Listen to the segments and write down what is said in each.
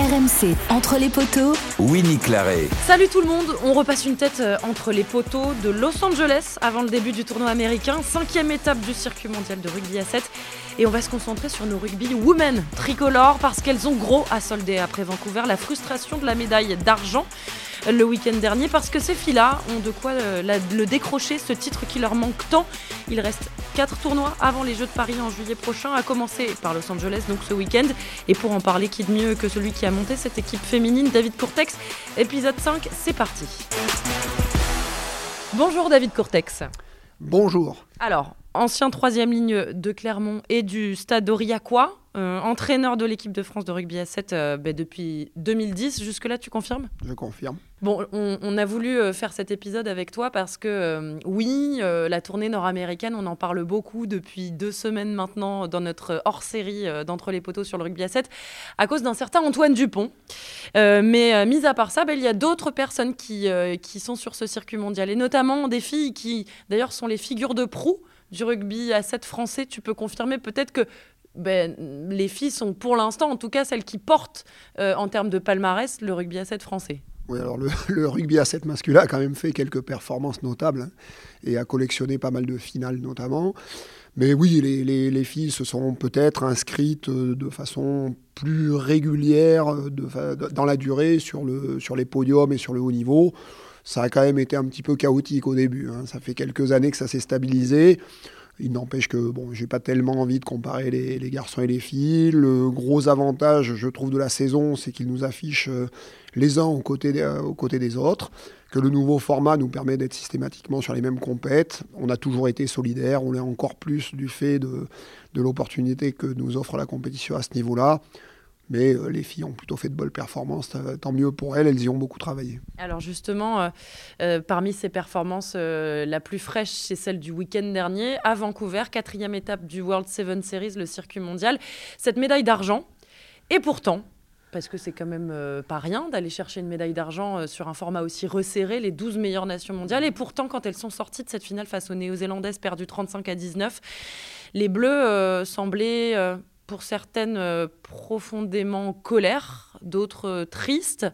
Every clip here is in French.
RMC, entre les poteaux, Winnie Claret. Salut tout le monde, on repasse une tête euh, entre les poteaux de Los Angeles avant le début du tournoi américain, cinquième étape du circuit mondial de rugby à 7. Et on va se concentrer sur nos rugby women tricolores parce qu'elles ont gros à solder après Vancouver la frustration de la médaille d'argent le week-end dernier parce que ces filles-là ont de quoi euh, la- le décrocher, ce titre qui leur manque tant. Il reste quatre tournois avant les Jeux de Paris en juillet prochain, à commencer par Los Angeles donc ce week-end. Et pour en parler, qui de mieux que celui qui a monté cette équipe féminine, David Courtex. Épisode 5, c'est parti. Bonjour David Courtex. Bonjour. Alors, ancien troisième ligne de Clermont et du Stade Aurillacois, euh, entraîneur de l'équipe de France de rugby à 7 euh, ben, depuis 2010. Jusque-là, tu confirmes? Je confirme. Bon, on, on a voulu euh, faire cet épisode avec toi parce que, euh, oui, la tournée nord-américaine, on en parle beaucoup depuis deux semaines maintenant dans notre hors-série d'Entre les poteaux sur le rugby à 7, à cause d'un certain Antoine Dupont. Mais mis à part ça, ben, il y a d'autres personnes qui, qui sont sur ce circuit mondial, et notamment des filles qui, d'ailleurs, sont les figures de proue du rugby à 7 français. Tu peux confirmer peut-être que ben, les filles sont pour l'instant, en tout cas celles qui portent euh, en termes de palmarès le rugby à 7 français. Oui, alors le, rugby à 7 masculin a quand même fait quelques performances notables hein, et a collectionné pas mal de finales notamment. Mais oui, les, les- les filles se sont peut-être inscrites euh, de façon plus régulière euh, dans la durée sur, sur les podiums et sur le haut niveau. Ça a quand même été un petit peu chaotique au début. hein. Ça fait quelques années que ça s'est stabilisé. Il n'empêche que bon, j'ai pas tellement envie de comparer les, garçons et les filles. Le gros avantage, je trouve, de la saison, c'est qu'ils nous affichent euh, les uns aux côtés, des, euh, aux côtés des autres, que le nouveau format nous permet d'être systématiquement sur les mêmes compètes. On a toujours été solidaires, on l'est encore plus du fait de l'opportunité que nous offre la compétition à ce niveau-là. Mais euh, les filles ont plutôt fait de bonnes performances, euh, tant mieux pour elles, elles y ont beaucoup travaillé. Alors justement, euh, parmi ces performances, la plus fraîche, c'est celle du week-end dernier à Vancouver, quatrième étape du World Seven Series, le circuit mondial. Cette médaille d'argent. Et pourtant, parce que c'est quand même pas rien d'aller chercher une médaille d'argent sur un format aussi resserré, les 12 meilleures nations mondiales. Et pourtant, quand elles sont sorties de cette finale face aux Néo-Zélandaises, perdues 35 à 19, les Bleus semblaient, pour certaines, euh, profondément en colère, d'autres euh, tristes.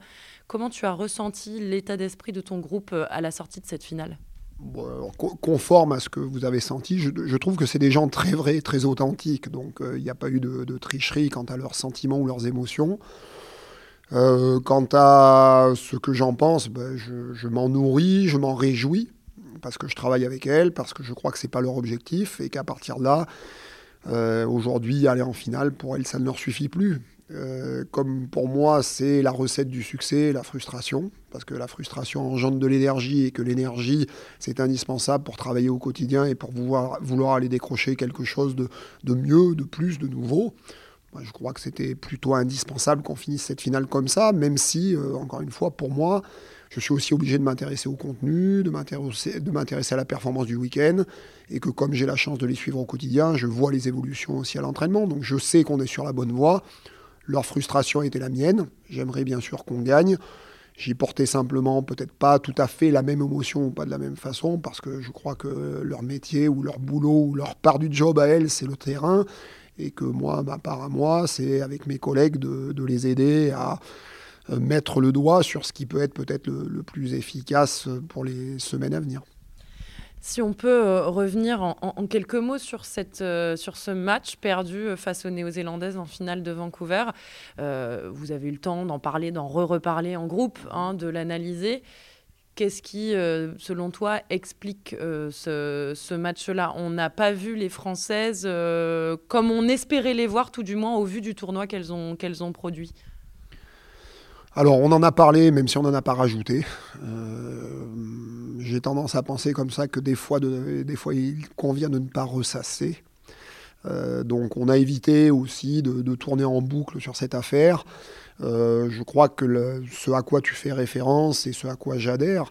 Comment tu as ressenti l'état d'esprit de ton groupe euh, à la sortie de cette finale? Conforme à ce que vous avez senti, je, trouve que c'est des gens très vrais, très authentiques. Donc il n'y a pas eu de, tricherie quant à leurs sentiments ou leurs émotions. Quant à ce que j'en pense, ben, je, je m'en nourris, je m'en réjouis, parce que je travaille avec elles, parce que je crois que ce n'est pas leur objectif, et qu'à partir de là, aujourd'hui, aller en finale, pour elles, ça ne leur suffit plus. Euh, comme pour moi, c'est la recette du succès, la frustration, parce que la frustration engendre de l'énergie et que l'énergie, c'est indispensable pour travailler au quotidien et pour vouloir, aller décrocher quelque chose de, de mieux, de plus, de nouveau. Moi, je crois que c'était plutôt indispensable qu'on finisse cette finale comme ça, même si, euh, encore une fois, pour moi, je suis aussi obligé de m'intéresser au contenu, de m'intéresser à la performance du week-end, et que comme j'ai la chance de les suivre au quotidien, je vois les évolutions aussi à l'entraînement, donc je sais qu'on est sur la bonne voie. Leur frustration était la mienne. J'aimerais bien sûr qu'on gagne. J'y portais simplement peut-être pas tout à fait la même émotion ou pas de la même façon parce que je crois que leur métier ou leur boulot ou leur part du job à elles, c'est le terrain. Et que moi, ma part à moi, c'est avec mes collègues de, de les aider à mettre le doigt sur ce qui peut être peut-être le, plus efficace pour les semaines à venir. Si on peut euh, revenir en, quelques mots sur, cette, euh, sur ce match perdu euh, face aux Néo-Zélandaises en finale de Vancouver, euh, vous avez eu le temps d'en parler, d'en re-reparler en groupe, hein, de l'analyser. Qu'est-ce qui, euh, selon toi, explique euh, ce, ce match-là? On n'a pas vu les Françaises euh, comme on espérait les voir, tout du moins au vu du tournoi qu'elles ont, qu'elles ont produit. Alors, on en a parlé, même si on n'en a pas rajouté. Euh, J'ai tendance à penser comme ça que des fois, il convient de ne pas ressasser. Euh, donc, on a évité aussi de, de tourner en boucle sur cette affaire. je crois que ce à quoi tu fais référence et ce à quoi j'adhère,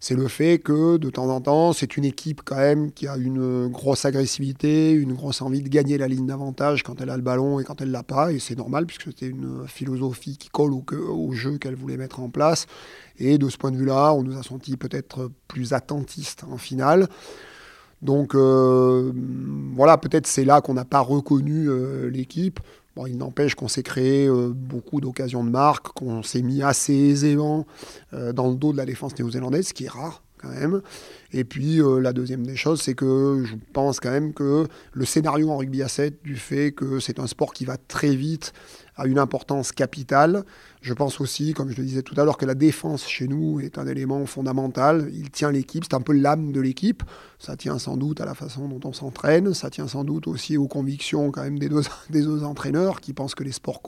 c'est le fait que de temps en temps, c'est une équipe quand même qui a une grosse agressivité, une grosse envie de gagner la ligne d'avantage quand elle a le ballon et quand elle l'a pas. Et c'est normal puisque c'était une philosophie qui colle au, jeu qu'elle voulait mettre en place. Et de ce point de vue-là, on nous a senti peut-être plus attentistes en finale. Donc euh, voilà, peut-être c'est là qu'on n'a pas reconnu euh, l'équipe. Il n'empêche qu'on s'est créé euh, beaucoup d'occasions de marque, qu'on s'est mis assez aisément euh, dans le dos de la défense néo-zélandaise, ce qui est rare quand même. Et puis euh, la deuxième des choses, c'est que je pense quand même que le scénario en rugby à 7, du fait que c'est un sport qui va très vite, a une importance capitale. Je pense aussi, comme je le disais tout à l'heure, que la défense chez nous est un élément fondamental. Il tient l'équipe, c'est un peu l'âme de l'équipe. Ça tient sans doute à la façon dont on s'entraîne, ça tient sans doute aussi aux convictions quand même des deux, des entraîneurs qui pensent que les sports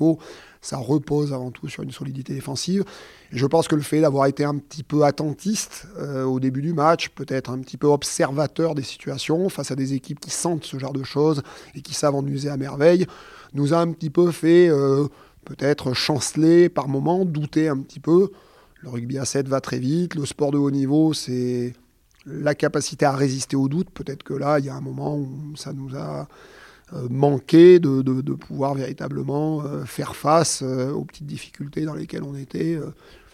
ça repose avant tout sur une solidité défensive. je pense que le fait d'avoir été un petit peu attentiste euh, au début du match, peut-être un petit peu observateur des situations face à des équipes qui sentent ce genre de choses et qui savent en user à merveille, nous a un petit peu fait euh, peut-être chanceler par moments, douter un petit peu. Le rugby à 7 va très vite, le sport de haut niveau, c'est la capacité à résister au doute. Peut-être que là, il y a un moment où ça nous a euh, manqué de, pouvoir véritablement euh, faire face aux petites difficultés dans lesquelles on était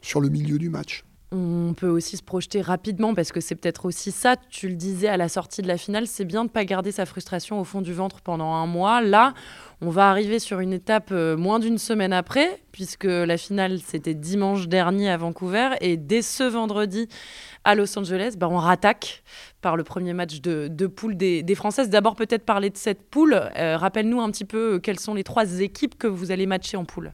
sur le milieu du match. On peut aussi se projeter rapidement parce que c'est peut-être aussi ça, tu le disais à la sortie de la finale, c'est bien de ne pas garder sa frustration au fond du ventre pendant un mois. Là, on va arriver sur une étape euh, moins d'une semaine après, puisque la finale c'était dimanche dernier à Vancouver, et dès ce vendredi à Los Angeles, bah, on rattaque par le premier match de, poule des, Françaises. D'abord peut-être parler de cette poule. Euh, rappelle-nous un petit peu euh, quelles sont les trois équipes que vous allez matcher en poule.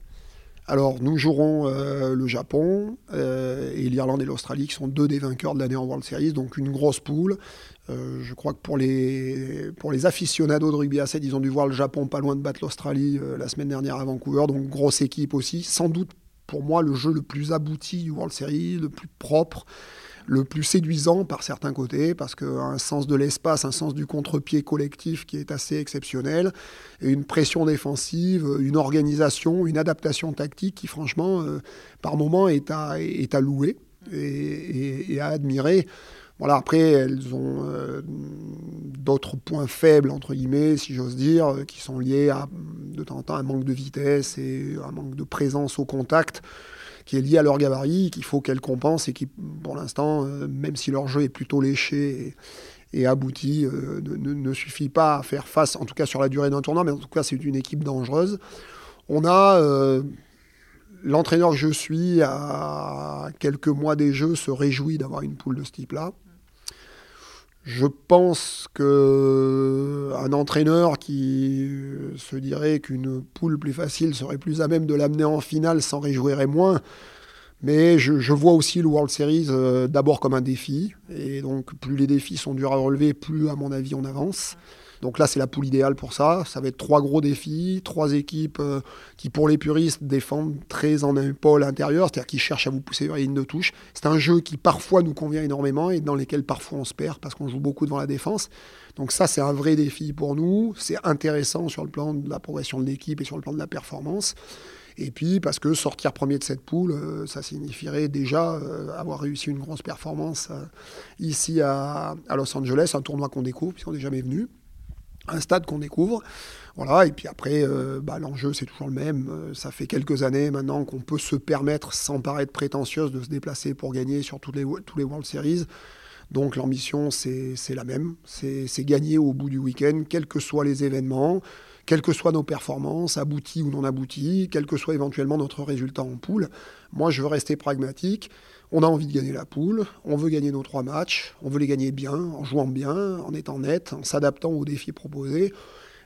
Alors, nous jouerons euh, le Japon euh, et l'Irlande et l'Australie, qui sont deux des vainqueurs de l'année en World Series, donc une grosse poule. Euh, je crois que pour les, pour aficionados de rugby à 7, ils ont dû voir le Japon pas loin de battre l'Australie la semaine dernière à Vancouver, donc grosse équipe aussi. Sans doute, pour moi, le jeu le plus abouti du World Series, le plus propre le plus séduisant par certains côtés, parce qu'un sens de l'espace, un sens du contre-pied collectif qui est assez exceptionnel, et une pression défensive, une organisation, une adaptation tactique qui, franchement, euh, par moment, est à, est à louer et, à admirer. Voilà, après, elles ont euh, d'autres points faibles, entre guillemets, si j'ose dire, qui sont liés à, de temps en temps, un manque de vitesse et un manque de présence au contact qui est lié à leur gabarit, qu'il faut qu'elles compensent et qui, pour l'instant, euh, même si leur jeu est plutôt léché et, abouti, euh, ne, suffit pas à faire face, en tout cas sur la durée d'un tournoi, mais en tout cas c'est une équipe dangereuse. On a euh, l'entraîneur que je suis, à quelques mois des Jeux, se réjouit d'avoir une poule de ce type-là. Je pense que un entraîneur qui se dirait qu'une poule plus facile serait plus à même de l'amener en finale s'en réjouirait moins. Mais je, vois aussi le World Series euh, d'abord comme un défi. Et donc, plus les défis sont durs à relever, plus, à mon avis, on avance. Donc là, c'est la poule idéale pour ça. Ça va être trois gros défis, trois équipes euh, qui, pour les puristes, défendent très en un pôle intérieur, c'est-à-dire qui cherchent à vous pousser vers les lignes de touche. C'est un jeu qui parfois nous convient énormément et dans lequel parfois on se perd parce qu'on joue beaucoup devant la défense. Donc ça, c'est un vrai défi pour nous. C'est intéressant sur le plan de la progression de l'équipe et sur le plan de la performance. Et puis parce que sortir premier de cette poule, euh, ça signifierait déjà euh, avoir réussi une grosse performance ici à, Los Angeles, un tournoi qu'on découvre puisqu'on n'est jamais venu un stade qu'on découvre. Voilà, et puis après, euh, bah, l'enjeu, c'est toujours le même. Euh, ça fait quelques années maintenant qu'on peut se permettre, sans paraître prétentieuse, de se déplacer pour gagner sur les, tous les World Series. Donc l'ambition, c'est la même. C'est gagner au bout du week-end, quels que soient les événements, quelles que soient nos performances, abouties ou non abouties, quel que soit éventuellement notre résultat en poule. Moi, je veux rester pragmatique. On a envie de gagner la poule, on veut gagner nos trois matchs, on veut les gagner bien, en jouant bien, en étant net, en s'adaptant aux défis proposés.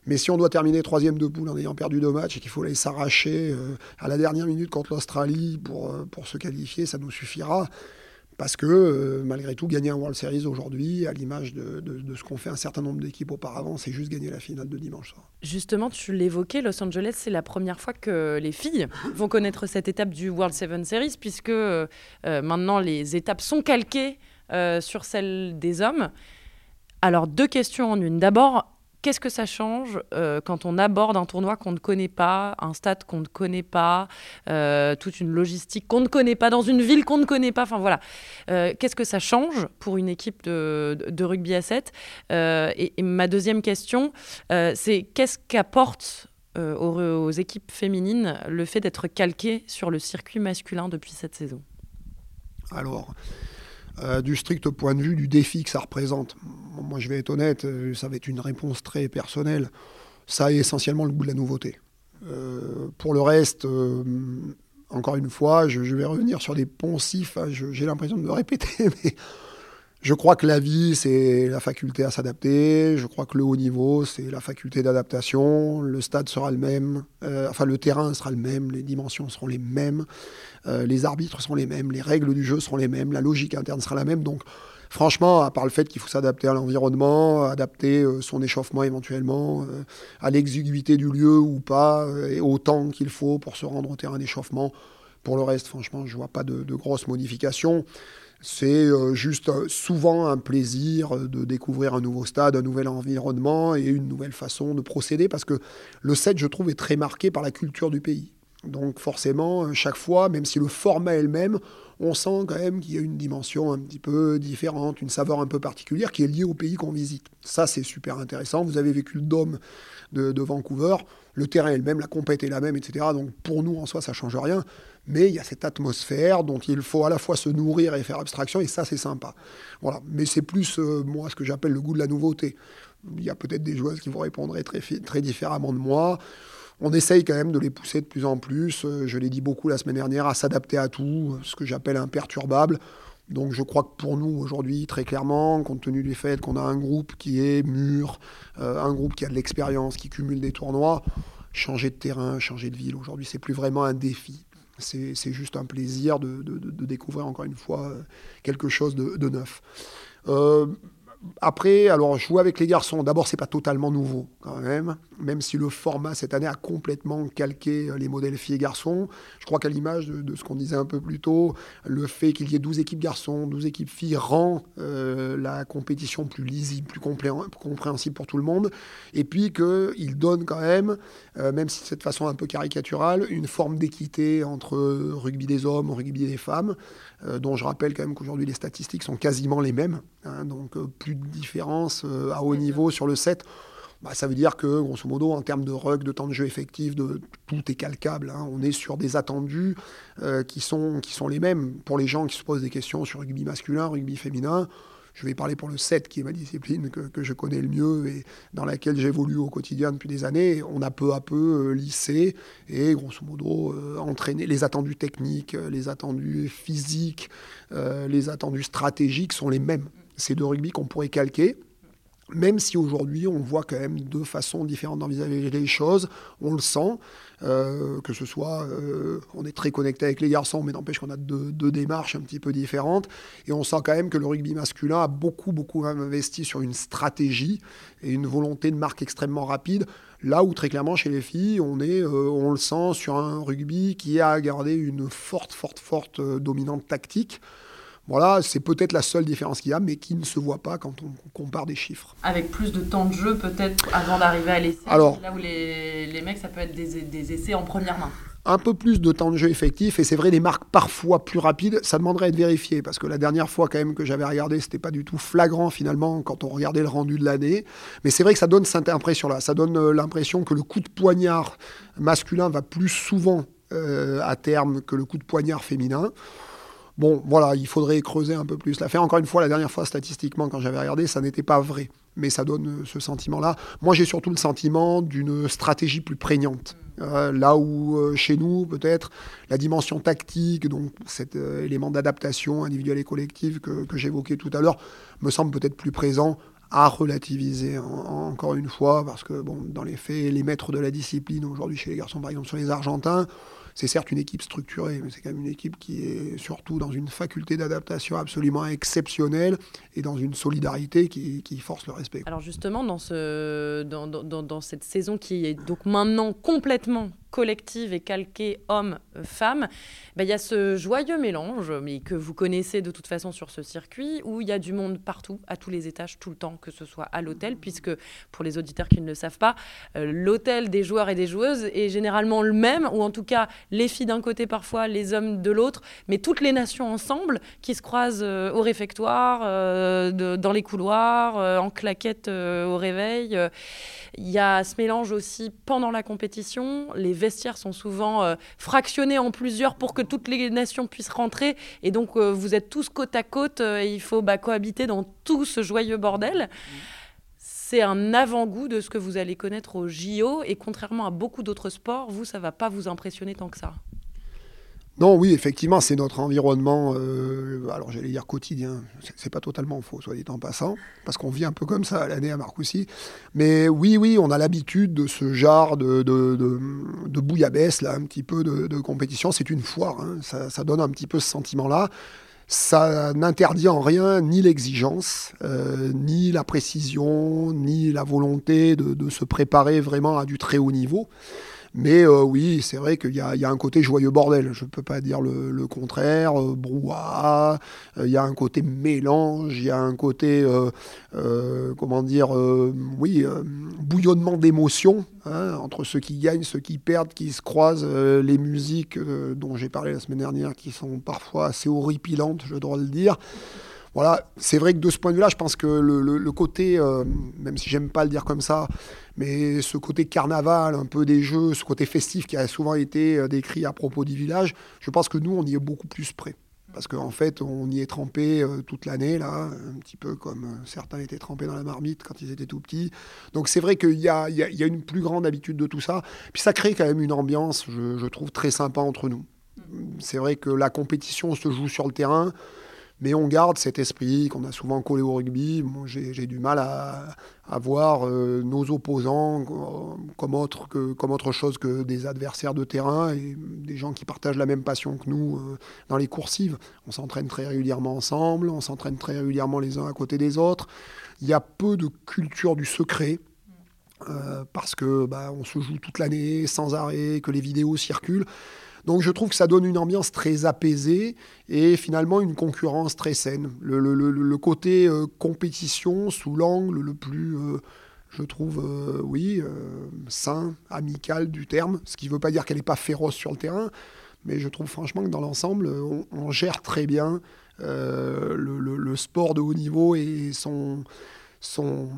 Mais si on doit terminer troisième de poule en ayant perdu deux matchs et qu'il faut aller s'arracher euh, à la dernière minute contre l'Australie pour, euh, pour se qualifier, ça nous suffira. Parce que, euh, malgré tout, gagner un World Series aujourd'hui, à l'image de, ce qu'ont fait un certain nombre d'équipes auparavant, c'est juste gagner la finale de dimanche soir. Justement, tu l'évoquais, Los Angeles, c'est la première fois que les filles vont connaître cette étape du World Seven Series, puisque euh, maintenant les étapes sont calquées euh, sur celles des hommes. Alors, deux questions en une. D'abord, Qu'est-ce que ça change euh, quand on aborde un tournoi qu'on ne connaît pas, un stade qu'on ne connaît pas, euh, toute une logistique qu'on ne connaît pas, dans une ville qu'on ne connaît pas Enfin voilà. Euh, qu'est-ce que ça change pour une équipe de, rugby à 7 et, ma deuxième question, c'est qu'est-ce qu'apporte aux, équipes féminines le fait d'être calqué sur le circuit masculin depuis cette saison? Alors. Du strict point de vue du défi que ça représente moi je vais être honnête, euh, ça va être une réponse très personnelle. Ça est essentiellement le goût de la nouveauté. Euh, pour le reste, euh, encore une fois, je, vais revenir sur des poncifs. Hein, j'ai l'impression de me répéter, mais je crois que la vie, c'est la faculté à s'adapter. Je crois que le haut niveau, c'est la faculté d'adaptation. Le stade sera le même. enfin, le terrain sera le même. Les dimensions seront les mêmes. les arbitres seront les mêmes. Les règles du jeu seront les mêmes. La logique interne sera la même. Donc, franchement, à part le fait qu'il faut s'adapter à l'environnement, adapter euh, son échauffement éventuellement, euh, à l'exiguïté du lieu ou pas, euh, et au temps qu'il faut pour se rendre au terrain d'échauffement. Pour le reste, franchement, je ne vois pas de, grosses modifications. C'est juste souvent un plaisir de découvrir un nouveau stade, un nouvel environnement et une nouvelle façon de procéder parce que le set, je trouve, est très marqué par la culture du pays. Donc forcément, chaque fois, même si le format est le même, on sent quand même qu'il y a une dimension un petit peu différente, une saveur un peu particulière qui est liée au pays qu'on visite. Ça, c'est super intéressant. Vous avez vécu le Dôme de, Vancouver, le terrain est le même, la compète est la même, etc. Donc pour nous, en soi, ça change rien. Mais il y a cette atmosphère dont il faut à la fois se nourrir et faire abstraction, et ça, c'est sympa. Voilà. Mais c'est plus, euh, moi, ce que j'appelle le goût de la nouveauté. Il y a peut-être des joueuses qui vous répondraient très, très différemment de moi on essaye quand même de les pousser de plus en plus. Euh, je l'ai dit beaucoup la semaine dernière, à s'adapter à tout, ce que j'appelle imperturbable. Donc je crois que pour nous aujourd'hui, très clairement, compte tenu du fait qu'on a un groupe qui est mûr, euh, un groupe qui a de l'expérience, qui cumule des tournois, changer de terrain, changer de ville, aujourd'hui c'est plus vraiment un défi. C'est juste un plaisir de, découvrir encore une fois euh, quelque chose de, neuf. Après, alors jouer avec les garçons, d'abord c'est pas totalement nouveau quand même, même si le format cette année a complètement calqué euh, les modèles filles et garçons. Je crois qu'à l'image de, ce qu'on disait un peu plus tôt, le fait qu'il y ait 12 équipes garçons, 12 équipes filles rend euh, la compétition plus lisible, plus compréhensible pour tout le monde, et puis qu'il donne quand même, euh, même si de façon un peu caricaturale, une forme d'équité entre rugby des hommes, rugby des femmes, dont je rappelle quand même qu'aujourd'hui les statistiques sont quasiment les mêmes, hein, donc plus de différence euh, à haut niveau sur le set, bah, ça veut dire que, grosso modo, en termes de rug, de temps de jeu effectif, de, tout est calcable. Hein. On est sur des attendus euh, qui, sont, qui sont les mêmes. Pour les gens qui se posent des questions sur rugby masculin, rugby féminin, je vais parler pour le 7, qui est ma discipline que, je connais le mieux et dans laquelle j'évolue au quotidien depuis des années. On a peu à peu euh, lissé et, grosso modo, entraîné. Les attendus techniques, les attendus physiques, les attendus stratégiques sont les mêmes c'est de rugby qu'on pourrait calquer. Même si aujourd'hui on voit quand même deux façons différentes d'envisager les choses, on le sent, euh, que ce soit, euh, on est très connecté avec les garçons, mais n'empêche qu'on a deux, démarches un petit peu différentes, et on sent quand même que le rugby masculin a beaucoup, beaucoup investi sur une stratégie et une volonté de marque extrêmement rapide, là où très clairement chez les filles, on, est, euh, on le sent sur un rugby qui a gardé une forte, forte, forte dominante tactique. Voilà, c'est peut-être la seule différence qu'il y a, mais qui ne se voit pas quand on compare des chiffres. Avec plus de temps de jeu peut-être avant d'arriver à l'essai, Alors, là où les, les, mecs, ça peut être des, des, essais en première main. Un peu plus de temps de jeu effectif, et c'est vrai, des marques parfois plus rapides, ça demanderait à être vérifié, parce que la dernière fois quand même que j'avais regardé, c'était pas du tout flagrant finalement quand on regardait le rendu de l'année, mais c'est vrai que ça donne cette impression-là, ça donne euh, l'impression que le coup de poignard masculin va plus souvent euh, à terme que le coup de poignard féminin. Bon, voilà, il faudrait creuser un peu plus l'affaire. Encore une fois, la dernière fois, statistiquement, quand j'avais regardé, ça n'était pas vrai. Mais ça donne euh, ce sentiment-là. Moi, j'ai surtout le sentiment d'une stratégie plus prégnante. Euh, là où, euh, chez nous, peut-être, la dimension tactique, donc cet élément d'adaptation individuelle et collective que, j'évoquais tout à l'heure, me semble peut-être plus présent à relativiser encore une fois, parce que bon, dans les faits, les maîtres de la discipline aujourd'hui chez les garçons, par exemple sur les Argentins, c'est certes une équipe structurée, mais c'est quand même une équipe qui est surtout dans une faculté d'adaptation absolument exceptionnelle et dans une solidarité qui, force le respect. Alors justement, dans, ce, dans, dans, dans, cette saison qui est donc maintenant complètement collective et calquée homme-femme, ben, il y a ce joyeux mélange, mais que vous connaissez de toute façon sur ce circuit, où il y a du monde partout, à tous les étages, tout le temps, que ce soit à l'hôtel, puisque pour les auditeurs qui ne le savent pas, euh, l'hôtel des joueurs et des joueuses est généralement le même, ou en tout cas les filles d'un côté parfois, les hommes de l'autre, mais toutes les nations ensemble qui se croisent euh, au réfectoire, euh, dans les couloirs, en claquette au réveil. Il y a ce mélange aussi pendant la compétition. Les vestiaires sont souvent fractionnés en plusieurs pour que toutes les nations puissent rentrer. Et donc, vous êtes tous côte à côte et il faut bah, cohabiter dans tout ce joyeux bordel. C'est un avant-goût de ce que vous allez connaître au JO. Et contrairement à beaucoup d'autres sports, vous, ça va pas vous impressionner tant que ça. Non, oui, effectivement, c'est notre environnement, euh, alors j'allais dire quotidien, c'est pas totalement faux, soit dit en passant, parce qu'on vit un peu comme ça à l'année à Marcoussis. Mais oui, oui, on a l'habitude de ce genre de, bouillabaisse, là, un petit peu de, compétition. C'est une foire, hein. ça, ça, donne un petit peu ce sentiment-là. Ça n'interdit en rien ni l'exigence, euh, ni la précision, ni la volonté de, se préparer vraiment à du très haut niveau. Mais euh, oui, c'est vrai qu'il y, a un côté joyeux bordel. Je ne peux pas dire le, contraire. Euh, brouhaha, euh, il y a un côté mélange, il y a un côté, comment dire, oui, bouillonnement d'émotions hein, entre ceux qui gagnent, ceux qui perdent, qui se croisent. les musiques dont j'ai parlé la semaine dernière, qui sont parfois assez horripilantes, je dois le dire. Voilà, c'est vrai que de ce point de vue-là, je pense que le, côté, euh, même si j'aime pas le dire comme ça, mais ce côté carnaval, un peu des jeux, ce côté festif qui a souvent été euh, décrit à propos du village, je pense que nous, on y est beaucoup plus près. Parce qu'en fait, on y est trempé euh, toute l'année, là, un petit peu comme certains étaient trempés dans la marmite quand ils étaient tout petits. Donc c'est vrai qu'il y, y a, une plus grande habitude de tout ça. Puis ça crée quand même une ambiance, je, je trouve, très sympa entre nous. C'est vrai que la compétition se joue sur le terrain. Mais on garde cet esprit qu'on a souvent collé au rugby. J'ai du mal à, voir euh, nos opposants euh, comme autre, chose que des adversaires de terrain et des gens qui partagent la même passion que nous euh, dans les coursives. On s'entraîne très régulièrement ensemble, on s'entraîne très régulièrement les uns à côté des autres. Il y a peu de culture du secret. parce que bah, on se joue toute l'année sans arrêt, que les vidéos circulent. Donc je trouve que ça donne une ambiance très apaisée et finalement une concurrence très saine. Le, côté euh, compétition sous l'angle le plus, euh, je trouve, euh, oui, sain, amical du terme, ce qui ne veut pas dire qu'elle n'est pas féroce sur le terrain, mais je trouve franchement que dans l'ensemble, on, gère très bien le, sport de haut niveau et son son,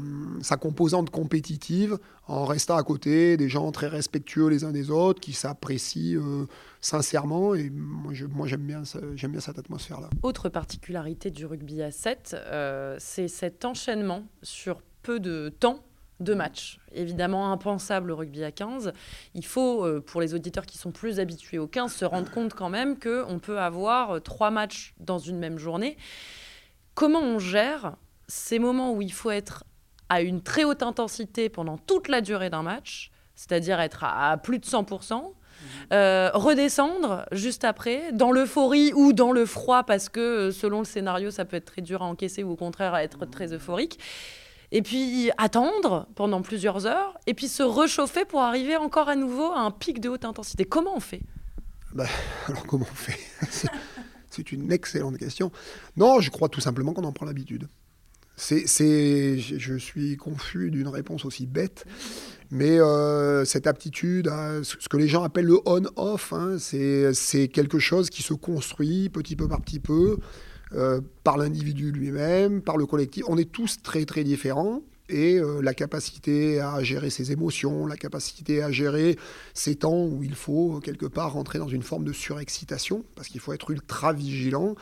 sa composante compétitive en restant à côté des gens très respectueux les uns des autres, qui s'apprécient euh, sincèrement. Et moi, j'aime bien, j'aime bien cette atmosphère-là. Autre particularité du rugby à 7, euh, c'est cet enchaînement sur peu de temps de matchs. Évidemment impensable au rugby à 15. Il faut, euh, pour les auditeurs qui sont plus habitués au 15, se rendre compte quand même qu'on peut avoir trois matchs dans une même journée. Comment on gère ces moments où il faut être à une très haute intensité pendant toute la durée d'un match, c'est-à-dire être à, plus de 100%, mhm. euh, redescendre juste après, dans l'euphorie ou dans le froid, parce que euh, selon le scénario, ça peut être très dur à encaisser ou au contraire à être très euphorique. Et puis attendre pendant plusieurs heures, et puis se réchauffer pour arriver encore à nouveau à un pic de haute intensité. Comment on fait? Bah, Alors comment on fait? C'est une excellente question. Non, je crois tout simplement qu'on en prend l'habitude. C'est, je suis confus d'une réponse aussi bête, mais euh, cette aptitude, ce que les gens appellent le on-off, hein, c'est quelque chose qui se construit petit peu par petit peu euh, par l'individu lui-même, par le collectif. On est tous très très différents et euh, la capacité à gérer ses émotions, la capacité à gérer ces temps où il faut quelque part rentrer dans une forme de surexcitation, parce qu'il faut être ultra vigilant.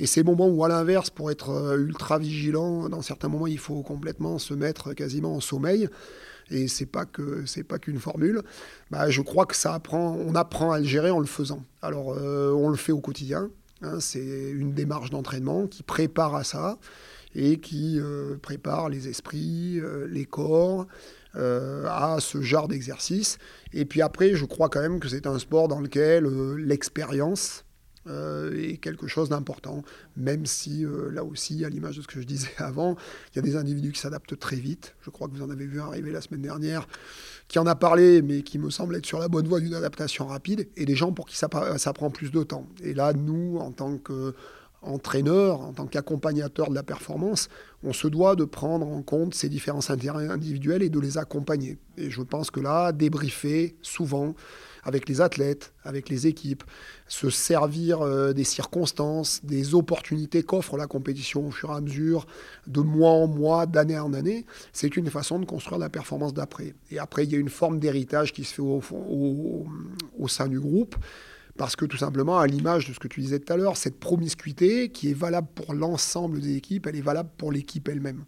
Et ces moments où, à l'inverse, pour être euh, ultra vigilant, dans certains moments, il faut complètement se mettre quasiment en sommeil. Et c'est pas que c'est pas qu'une formule. Bah, je crois que ça apprend, on apprend à le gérer en le faisant. Alors, euh, on le fait au quotidien. Hein, c'est une démarche d'entraînement qui prépare à ça et qui euh, prépare les esprits, les corps à ce genre d'exercice. Et puis après, je crois quand même que c'est un sport dans lequel l'expérience euh, est quelque chose d'important, même si euh, là aussi, à l'image de ce que je disais avant, il y a des individus qui s'adaptent très vite. Je crois que vous en avez vu arriver la semaine dernière, qui en a parlé, mais qui me semble être sur la bonne voie d'une adaptation rapide, et des gens pour qui ça, prend plus de temps. Et là, nous, en tant que entraîneur, en tant qu'accompagnateur de la performance, on se doit de prendre en compte ces différences individuelles et de les accompagner. Et je pense que là, débriefer souvent avec les athlètes, avec les équipes, se servir euh, des circonstances, des opportunités qu'offre la compétition au fur et à mesure, de mois en mois, d'année en année, c'est une façon de construire la performance d'après. Et après, il y a une forme d'héritage qui se fait au, au sein du groupe parce que tout simplement, à l'image de ce que tu disais tout à l'heure, cette promiscuité qui est valable pour l'ensemble des équipes, elle est valable pour l'équipe elle-même.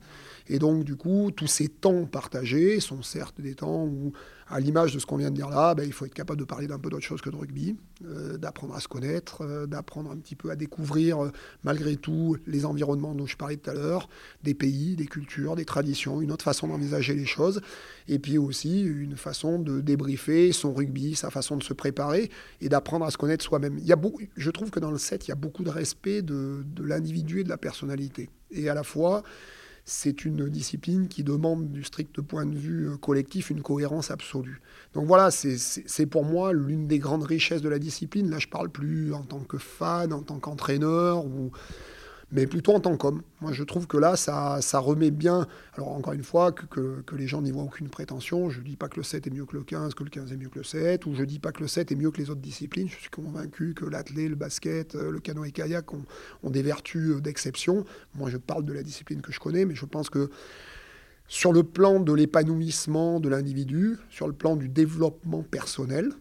Et donc, du coup, tous ces temps partagés sont certes des temps où à l'image de ce qu'on vient de dire là, ben, il faut être capable de parler d'un peu d'autre chose que de rugby, euh, d'apprendre à se connaître, euh, d'apprendre un petit peu à découvrir, euh, malgré tout, les environnements dont je parlais tout à l'heure, des pays, des cultures, des traditions, une autre façon d'envisager les choses, et puis aussi une façon de débriefer son rugby, sa façon de se préparer, et d'apprendre à se connaître soi-même. Je trouve que dans le set, il y a beaucoup de respect de l'individu et de la personnalité. Et à la fois, c'est une discipline qui demande du strict point de vue euh, collectif une cohérence absolue. Donc voilà, c'est pour moi l'une des grandes richesses de la discipline. Là, je parle plus en tant que fan, en tant qu'entraîneur ou mais plutôt en tant qu'homme. Moi, je trouve que là, ça, ça remet bien. Alors, encore une fois, que, que, les gens n'y voient aucune prétention. Je ne dis pas que le 7 est mieux que le 15, que le 15 est mieux que le 7, ou je ne dis pas que le 7 est mieux que les autres disciplines. Je suis convaincu que l'athlé, le basket, euh, le canoë-kayak ont, ont, des vertus euh, d'exception. Moi, je parle de la discipline que je connais, mais je pense que sur le plan de l'épanouissement de l'individu, sur le plan du développement personnel,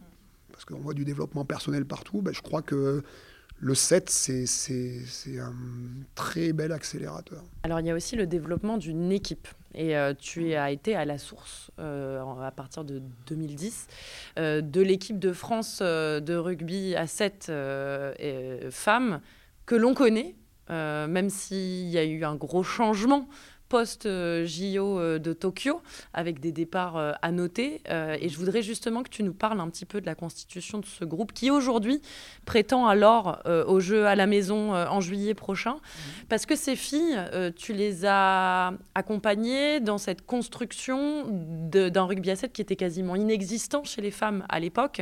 parce qu'on voit du développement personnel partout, ben, je crois que le 7, c'est un très bel accélérateur. Alors, il y a aussi le développement d'une équipe. Et euh, tu as été à la source, euh, à partir de 2010, euh, de l'équipe de France de rugby à 7 femmes que l'on connaît, même s'il y a eu un gros changement post-JO euh, de Tokyo, avec des départs euh, à noter. Euh, et je voudrais justement que tu nous parles un petit peu de la constitution de ce groupe qui aujourd'hui prétend alors au jeu à la maison en juillet prochain. Mhm. Parce que ces filles, tu les as accompagnées dans cette construction d'un rugby à 7 qui était quasiment inexistant chez les femmes à l'époque,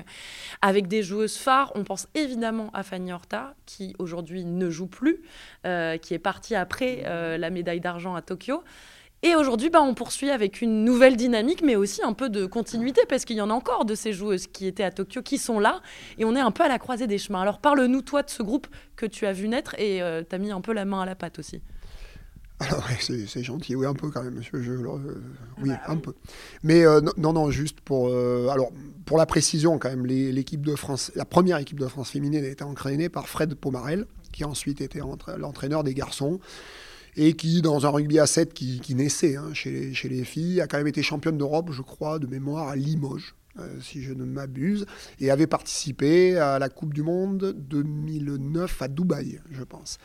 avec des joueuses phares. On pense évidemment à Fanny Horta, qui aujourd'hui ne joue plus, qui est partie après la médaille d'argent à Tokyo. Et aujourd'hui, bah, on poursuit avec une nouvelle dynamique, mais aussi un peu de continuité, parce qu'il y en a encore de ces joueuses qui étaient à Tokyo, qui sont là, et on est un peu à la croisée des chemins. Alors parle-nous, toi, de ce groupe que tu as vu naître, et euh, tu as mis un peu la main à la pâte aussi. Alors, c'est gentil, oui, un peu quand même, monsieur. Je, euh, oui, bah un peu. Mais euh, non, non, juste pour, alors, pour la précision, quand même, l'équipe de France, la première équipe de France féminine a été entraînée par Fred Pomarel, qui ensuite était l'entraîneur des garçons et qui, dans un rugby à 7 qui, naissait hein, chez, chez, les filles, a quand même été championne d'Europe, je crois, de mémoire à Limoges. Euh, si je ne m'abuse, et avait participé à la Coupe du Monde 2009 à Dubaï, je pense.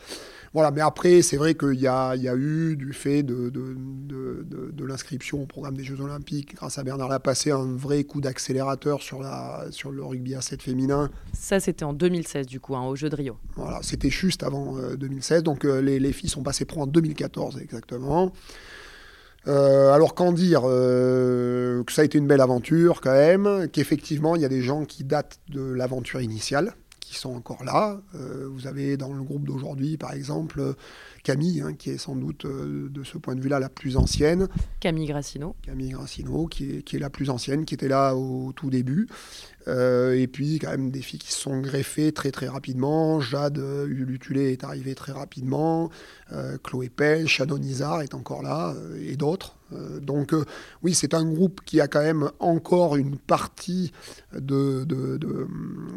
Voilà, mais après, c'est vrai qu'il y a, y a, eu, du fait de, de, de, de l'inscription au programme des Jeux Olympiques, grâce à Bernard Lapassé, un vrai coup d'accélérateur sur, la, sur le rugby à 7 féminin. Ça, c'était en 2016, du coup, hein, au Jeu de Rio. Voilà, c'était juste avant 2016, euh, donc euh, les, les, filles sont passées pro en 2014, exactement. Euh, alors qu'en dire euh, Que ça a été une belle aventure quand même, qu'effectivement il y a des gens qui datent de l'aventure initiale, qui sont encore là. Euh, vous avez dans le groupe d'aujourd'hui par exemple Camille, hein, qui est sans doute de ce point de vue-là la plus ancienne. Camille Grassino. Camille Grassino, qui est, qui est la plus ancienne, qui était là au tout début. Euh, et puis quand même des filles qui se sont greffées très très rapidement. Jade euh, Ulutulé est arrivée très rapidement. Euh, Chloé Pell, Shannon Izard est encore là et d'autres. donc oui, c'est un groupe qui a quand même encore une partie de, de, de,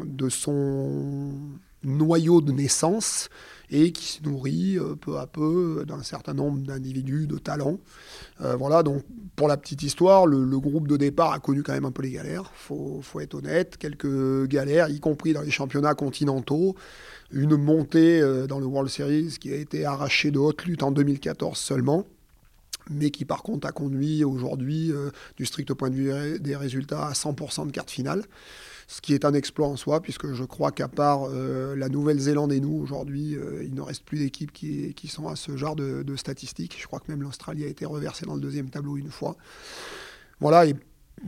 de son noyau de naissance et qui se nourrit euh, peu à peu d'un certain nombre d'individus de talents. Euh, voilà, donc pour la petite histoire, le, groupe de départ a connu quand même un peu les galères, faut, faut être honnête, quelques galères, y compris dans les championnats continentaux, une montée euh, dans le World Series qui a été arrachée de haute lutte en 2014 seulement mais qui par contre a conduit aujourd'hui, du strict point de vue des résultats, à 100% de carte finale ce qui est un exploit en soi, puisque je crois qu'à part euh, la Nouvelle-Zélande et nous, aujourd'hui, euh, il ne reste plus d'équipes qui, qui, sont à ce genre de, statistiques. Je crois que même l'Australie a été reversée dans le deuxième tableau une fois. Voilà, et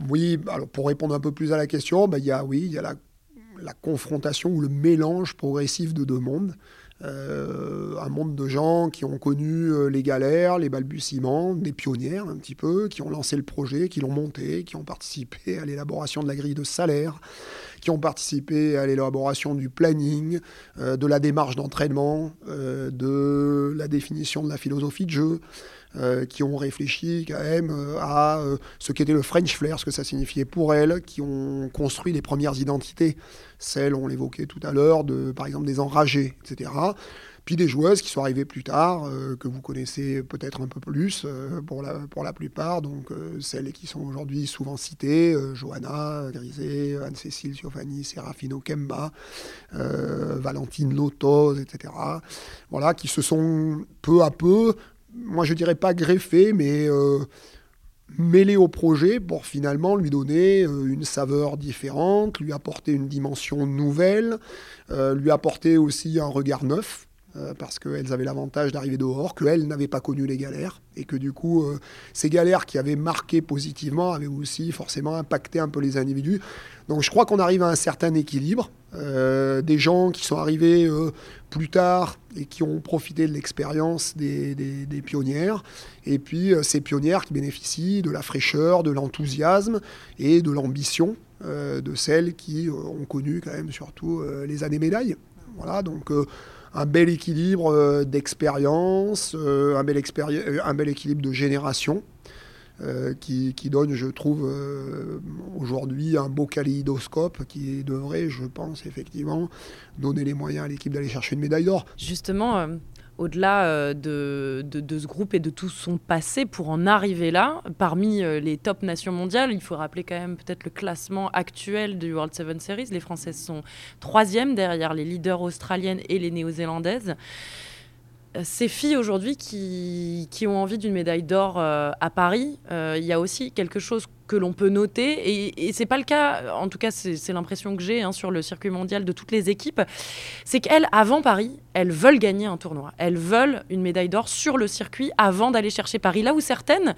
oui, alors pour répondre un peu plus à la question, bah, il y a, oui, il y a la confrontation ou le mélange progressif de deux mondes. Euh, un monde de gens qui ont connu euh, les galères, les balbutiements, des pionnières un petit peu, qui ont lancé le projet, qui l'ont monté, qui ont participé à l'élaboration de la grille de salaire, qui ont participé à l'élaboration du planning, euh, de la démarche d'entraînement, de la définition de la philosophie de jeu. Euh, qui ont réfléchi quand même euh, à euh, ce qu'était le French flair, ce que ça signifiait pour elles, qui ont construit les premières identités, celles, on l'évoquait tout à l'heure, de par exemple des enragés, etc. Puis des joueuses qui sont arrivées plus tard, que vous connaissez peut-être un peu plus pour, la, pour la plupart, donc celles qui sont aujourd'hui souvent citées, Johanna Grisé, Anne-Cécile Siofani, Serafino Kemba, Valentine Lotos, etc. Voilà, qui se sont peu à peu moi je dirais pas greffé, mais euh, mêlé au projet pour finalement lui donner euh, une saveur différente, lui apporter une dimension nouvelle, euh, lui apporter aussi un regard neuf. Parce qu'elles avaient l'avantage d'arriver dehors, qu'elles n'avaient pas connu les galères, et que du coup, ces galères qui avaient marqué positivement avaient aussi forcément impacté un peu les individus. Donc je crois qu'on arrive à un certain équilibre. des gens qui sont arrivés plus tard et qui ont profité de l'expérience des, pionnières. Et puis euh, ces pionnières qui bénéficient de la fraîcheur, de l'enthousiasme et de l'ambition euh, de celles qui euh, ont connu quand même surtout les années médailles. Voilà, donc un bel équilibre d'expérience, un, bel un bel équilibre de génération. Euh, qui, donne, je trouve, euh, aujourd'hui un beau kaléidoscope qui devrait, je pense, effectivement, donner les moyens à l'équipe d'aller chercher une médaille d'or. Justement, euh, au-delà de, de, ce groupe et de tout son passé pour en arriver là, parmi les top nations mondiales, il faut rappeler quand même peut-être le classement actuel du World Seven Series. Les Françaises sont troisième derrière les leaders australiennes et les néo-zélandaises ces filles aujourd'hui qui, qui, ont envie d'une médaille d'or euh, à Paris, euh, il y a aussi quelque chose que l'on peut noter, et, et c'est pas le cas, en tout cas c'est l'impression que j'ai hein, sur le circuit mondial de toutes les équipes, c'est qu'elles, avant Paris, elles veulent gagner un tournoi, elles veulent une médaille d'or sur le circuit avant d'aller chercher Paris, là où certaines...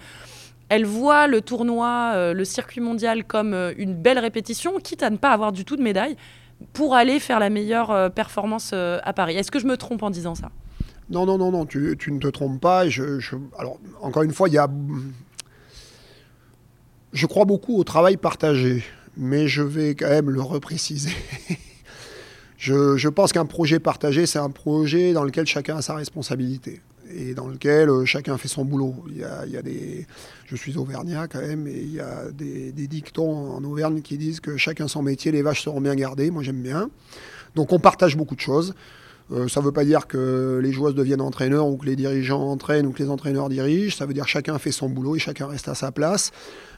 Elles voient le tournoi, euh, le circuit mondial comme une belle répétition, quitte à ne pas avoir du tout de médaille, pour aller faire la meilleure performance à Paris. Est-ce que je me trompe en disant ça? Non, non, non, non, tu, ne te trompes pas. Je, alors, encore une fois, il y a. Je crois beaucoup au travail partagé, mais je vais quand même le repréciser. je, pense qu'un projet partagé, c'est un projet dans lequel chacun a sa responsabilité et dans lequel euh, chacun fait son boulot. Il y, a, des, je suis auvergnat quand même, et il y a des, dictons en Auvergne qui disent que chacun son métier, les vaches seront bien gardées. Moi, j'aime bien. Donc, on partage beaucoup de choses. Euh, ça ne veut pas dire que les joueuses deviennent entraîneurs ou que les dirigeants entraînent ou que les entraîneurs dirigent. Ça veut dire que chacun fait son boulot et chacun reste à sa place.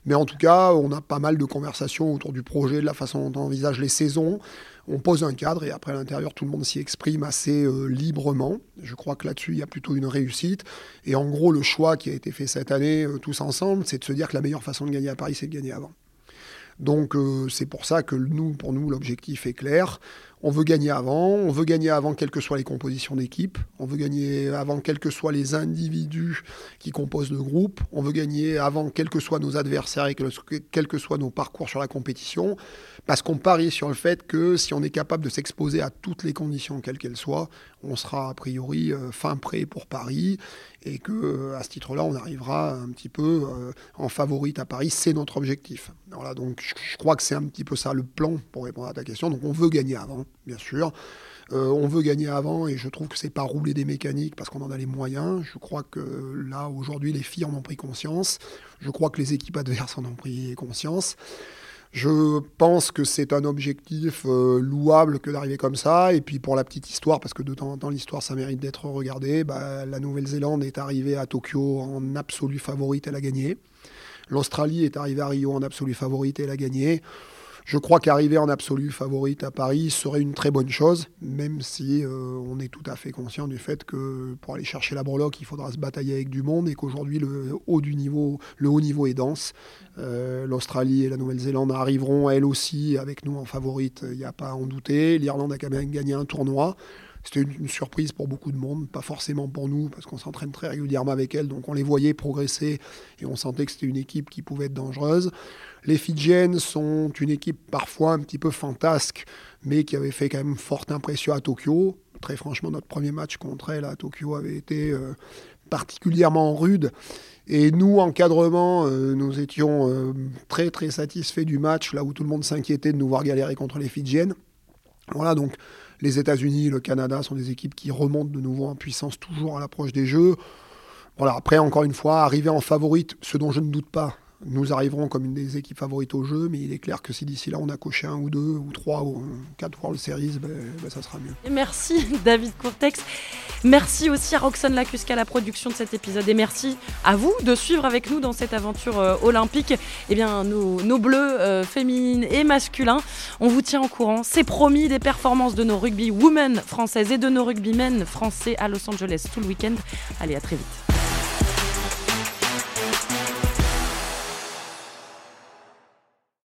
Mais en tout cas, on a pas mal de conversations autour du projet, de la façon dont on envisage les saisons. On pose un cadre et après à l'intérieur, tout le monde s'y exprime assez euh, librement. Je crois que là-dessus, il y a plutôt une réussite. Et en gros, le choix qui a été fait cette année, euh, tous ensemble, c'est de se dire que la meilleure façon de gagner à Paris, c'est de gagner avant. Donc c'est pour ça que nous, pour nous, l'objectif est clair. On veut gagner avant, on veut gagner avant quelles que soient les compositions d'équipe, on veut gagner avant quels que soient les individus qui composent le groupe, on veut gagner avant quels que soient nos adversaires et quels que soient nos parcours sur la compétition, parce qu'on parie sur le fait que si on est capable de s'exposer à toutes les conditions, quelles qu'elles soient, on sera a priori euh, fin prêt pour Paris et que euh, à ce titre-là, on arrivera un petit peu euh, en favorite à Paris, c'est notre objectif. Voilà, donc je crois que c'est un petit peu ça le plan pour répondre à ta question. Donc on veut gagner avant bien sûr. On veut gagner avant et je trouve que c'est pas rouler des mécaniques parce qu'on en a les moyens. Je crois que là, aujourd'hui, les filles en ont pris conscience. Je crois que les équipes adverses en ont pris conscience. Je pense que c'est un objectif euh, louable que d'arriver comme ça. Et puis pour la petite histoire, parce que de temps en temps l'histoire ça mérite d'être regardé, bah, la Nouvelle-Zélande est arrivée à Tokyo en absolue favorite, elle a gagné. L'Australie est arrivée à Rio en absolue favorite, elle a gagné. Je crois qu'arriver en absolu favorite à Paris serait une très bonne chose, même si euh, on est tout à fait conscient du fait que pour aller chercher la breloque, il faudra se batailler avec du monde et qu'aujourd'hui le haut niveau est dense. Euh, L'Australie et la Nouvelle-Zélande arriveront elles aussi avec nous en favorite, il n'y a pas à en douter. L'Irlande a quand même gagné un tournoi. C'était une, surprise pour beaucoup de monde, pas forcément pour nous, parce qu'on s'entraîne très régulièrement avec elles, donc on les voyait progresser et on sentait que c'était une équipe qui pouvait être dangereuse. Les Fidjiennes sont une équipe parfois un petit peu fantasque, mais qui avait fait quand même forte impression à Tokyo. Très franchement, notre premier match contre elle à Tokyo avait été euh, particulièrement rude. Et nous, encadrement, euh, nous étions euh, très très satisfaits du match, là où tout le monde s'inquiétait de nous voir galérer contre les Fidjiennes. Voilà, donc les États-Unis, le Canada sont des équipes qui remontent de nouveau en puissance toujours à l'approche des Jeux. Voilà, après, encore une fois, arriver en favorite, ce dont je ne doute pas, nous arriverons comme une des équipes favorites au jeu, mais il est clair que si d'ici là on a coché un ou deux ou trois ou quatre World Series, ben, ben, ça sera mieux. merci David Courtex. Merci aussi à Roxane Lacusca la production de cet épisode et merci à vous de suivre avec nous dans cette aventure euh, olympique. Eh bien, nos, bleus euh, féminines et masculins, on vous tient au courant. C'est promis des performances de nos rugby women françaises et de nos rugby men français à Los Angeles tout le week-end. Allez, à très vite.